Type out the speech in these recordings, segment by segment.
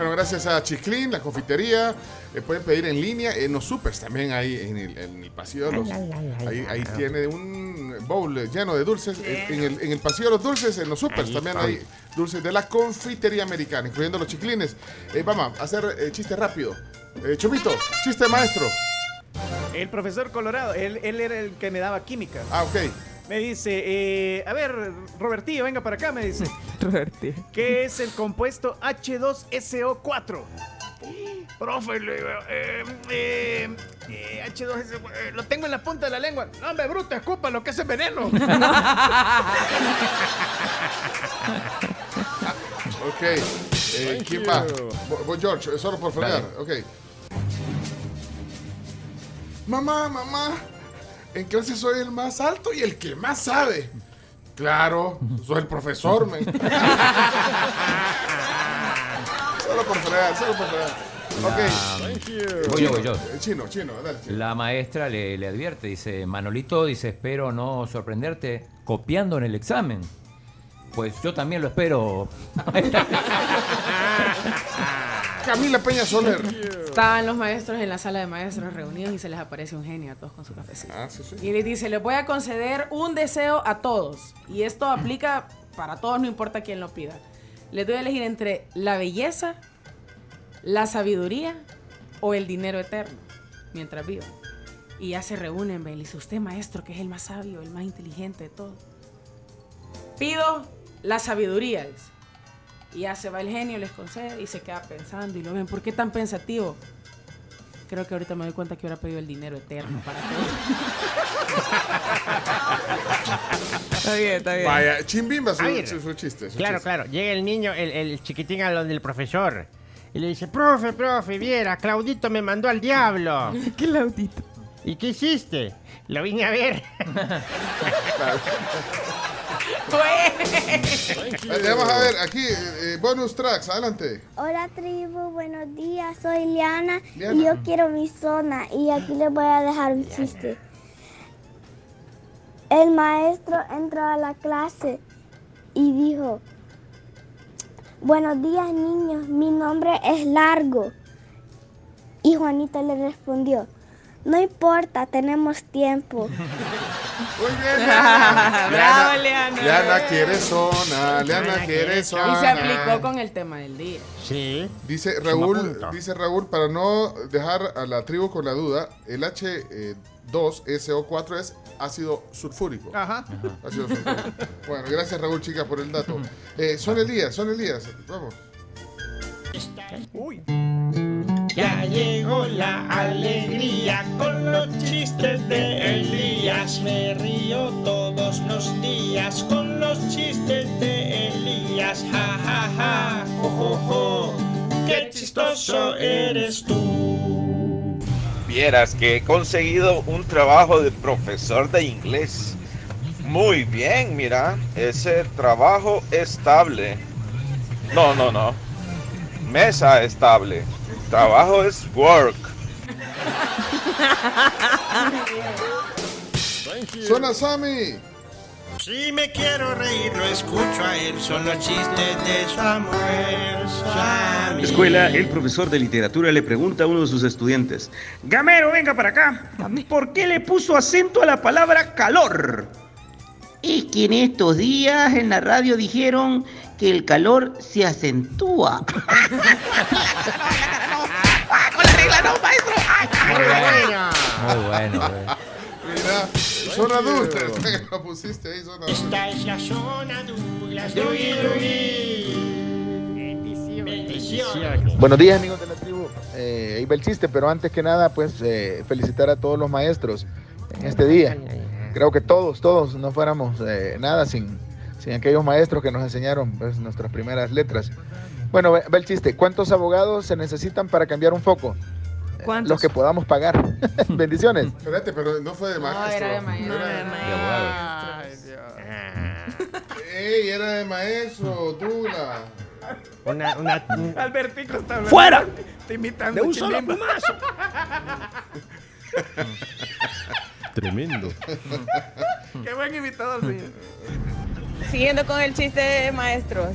Bueno, gracias a Chiclin, la confitería. eh, pueden pedir en línea en los supers también ahí en el, en el pasillo de los. Ahí, ahí tiene un bowl lleno de dulces. eh, En el, en el pasillo de los dulces, en los supers Ahí también está. hay dulces de la confitería americana, incluyendo los chiclines. Eh, vamos a hacer eh, chiste rápido. Eh, Chomito, chiste maestro. El profesor Colorado, él, él era el que me daba química. Ah, ok. Me dice, eh, a ver, Robertillo, venga para acá, me dice. Robertillo. ¿Qué es el compuesto H2SO4? Profe, le digo, eh, eh, eh, H2SO4, eh, lo tengo en la punta de la lengua. No, hombre, bruto, escupa lo que es veneno. Ok. Eh, ¿Quién va? George, solo por fregar. Ok. Mamá, mamá. En clase soy el más alto y el que más sabe. Claro, soy el profesor, men. solo por fregar, solo por fregar. Ok. Voy yo, voy yo. Eh, Chino, chino, dale. chino. La maestra le, le advierte, dice, Manolito, dice, espero no sorprenderte copiando en el examen. Pues yo también lo espero. Camila Peña Soler. Estaban los maestros en la sala de maestros reunidos y se les aparece un genio a todos con su cafecito. Ah, sí, sí. Y les dice, les voy a conceder un deseo a todos. Y esto aplica para todos, no importa quién lo pida. Les doy a elegir entre la belleza, la sabiduría o el dinero eterno, mientras vivan. Y ya se reúnen, ven, y dice, usted maestro, que es el más sabio, el más inteligente de todos. Pido la sabiduría, dice. Y ya se va el genio, les concede y se queda pensando. Y lo ven, ¿por qué tan pensativo? Creo que ahorita me doy cuenta que hubiera pedido el dinero eterno para todos. Está bien, está bien. Vaya, Chimbimba su, A ver. su, su chiste. su Claro, chiste. claro. Llega el niño, el, el chiquitín a donde el profesor. Y le dice, profe, profe, viera, Claudito me mandó al diablo. ¿Qué laudito? ¿Y qué hiciste? Lo vine a ver. Eh, Vamos a ver, aquí, eh, bonus tracks, adelante. Hola tribu, buenos días, soy Liana, Liana. y yo quiero mi zona y aquí les voy a dejar un chiste. El maestro entró a la clase y dijo, buenos días niños, mi nombre es Largo. Y Juanita le respondió, no importa, tenemos tiempo. Muy bien, Bravo, Leana. Leana quiere zona, Leana quiere zona. Y se aplicó con el tema del día. Sí. Dice Raúl, dice Raúl, para no dejar a la tribu con la duda, el H2SO4 es ácido sulfúrico. Ajá. Ácido sulfúrico. bueno, gracias Raúl, chicas, por el dato. Eh, son Elías, son Elías, vamos. Uy. Ya llegó la alegría con los chistes de Elías. Me chistes de Elías. Ja, ja, ja, jo, jo, jo. Qué chistoso eres tú. Vieras que he conseguido un trabajo de profesor de inglés. Muy bien, mira, ese trabajo estable. No, no, no. Mesa estable. Trabajo es work. Zona Sammy. Si me quiero reír, lo escucho a él. Son los chistes de Samuel Sammy. Escuela, el profesor de literatura le pregunta a uno de sus estudiantes, Gamero, venga para acá, ¿por qué le puso acento a la palabra calor? Es que en estos días en la radio dijeron que el calor se acentúa. ¡Con la regla no, maestro! Muy bueno. Muy bueno, güey. Mira, zona adulta. Lo pusiste ahí, zona adulta. Esta es la zona Douglas. Bendiciones. Buenos días amigos de la tribu. Eh, ahí va el chiste, pero antes que nada, pues eh, felicitar a todos los maestros en este día. Creo que todos, todos no fuéramos eh, nada sin, sin aquellos maestros que nos enseñaron pues, nuestras primeras letras. Bueno, va el chiste. ¿Cuántos abogados se necesitan para cambiar un foco? ¿Cuántos? Los que podamos pagar. Bendiciones. Espérate, pero no fue de maestro. era de maestro. Era de abogado. Ay, Dios. ¡Ey! Era de maestro, Dula. Una, una, Albertico está hablando. ¡Fuera! Te imitando. De un solo plumazo. Tremendo. Qué buen imitador, señor. Siguiendo con el chiste de maestros,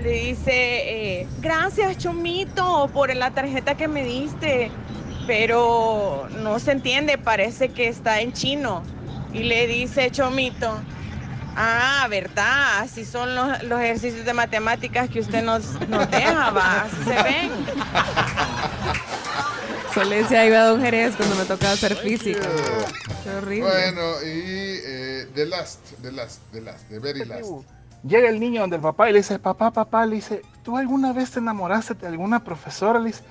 le dice, eh, gracias Chomito por la tarjeta que me diste, pero no se entiende, parece que está en chino. Y le dice Chomito, ah, ¿verdad? Así son los, los ejercicios de matemáticas que usted nos, nos deja, va, así se ven. Eso le decía iba a Don Jerez cuando me tocaba hacer física. Qué horrible. Bueno, y eh, The Last, The Last, The Last, The Very Last. Llega el niño donde el papá y le dice, papá, papá, le dice, ¿tú alguna vez te enamoraste de alguna profesora? Le dice,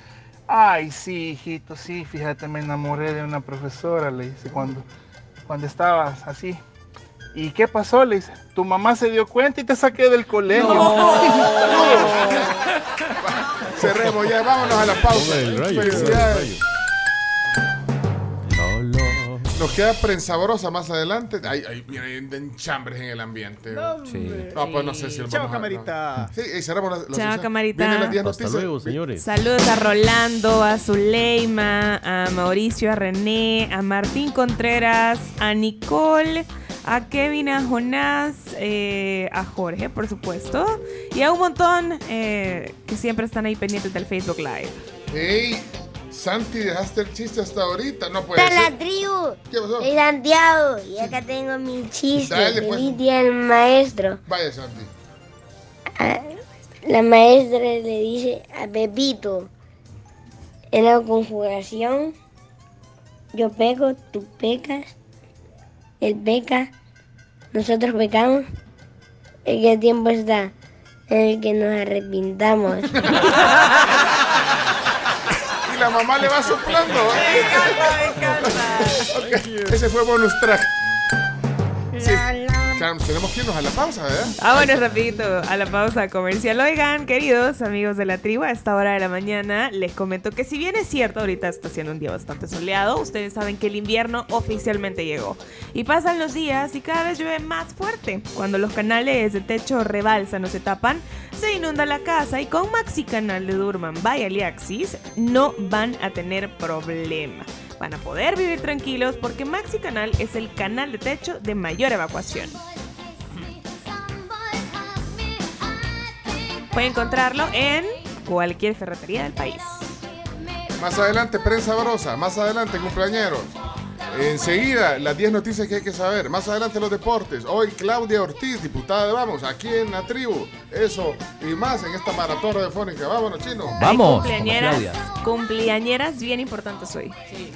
ay, sí, hijito, sí, fíjate, me enamoré de una profesora, le dice, cuando, cuando estabas así. ¿Y qué pasó? Le dice, tu mamá se dio cuenta y te saqué del colegio. Cerremos ya, vámonos a la pausa. Rayo, Felicidades. Nos queda prensabrosa más adelante. Ay, ay, mira, hay enchambres en el ambiente. No, Sí. No, pues no sé si lo Chao, vamos a- camarita. no. Sí, y cerramos las- Chao, camarita. Vienen las 10 Hasta noticias. luego, señores. Saludos a Rolando, a Zuleima, a Mauricio, a René, a Martín Contreras, a Nicole, a Kevin, a Jonás, eh, a Jorge, por supuesto, y a un montón eh, que siempre están ahí pendientes del Facebook Live. Ey, Santi, dejaste el chiste hasta ahorita. No puede Hasta la ser. tribu. ¿Qué pasó? Soy Santiago y acá tengo mi chiste. Dale, pues. Feliz día del maestro. Vaya, Santi. Ah, La maestra le dice a Pepito, en la conjugación, yo peco, tú pecas, él peca, nosotros pecamos. ¿En qué tiempo está? En el que nos arrepintamos. La mamá le va soplando. Ok, Ese fue bonus track. Tenemos que irnos a la pausa, ¿verdad? Ah, bueno, rapidito, a la pausa comercial. Oigan, queridos amigos de la tribu, a esta hora de la mañana les comento que si bien es cierto, ahorita está siendo un día bastante soleado, ustedes saben que el invierno oficialmente llegó. Y pasan los días y cada vez llueve más fuerte. Cuando los canales de techo rebalsan o se tapan, se inunda la casa y con Maxi Canal de Durman by Aliaxis no van a tener problema. Van a poder vivir tranquilos porque Maxi Canal es el canal de techo de mayor evacuación. Puede encontrarlo en cualquier ferretería del país. Más adelante, prensa sabrosa. Más adelante, cumpleañeros. Enseguida, las 10 noticias que hay que saber. Más adelante, los deportes. Hoy, Claudia Ortiz, diputada de Vamos, aquí en la tribu. Eso y más en esta maratón radiofónica. Vámonos, chino. Vamos, Cumpleañeras, cumpleañeras bien importantes hoy. Sí.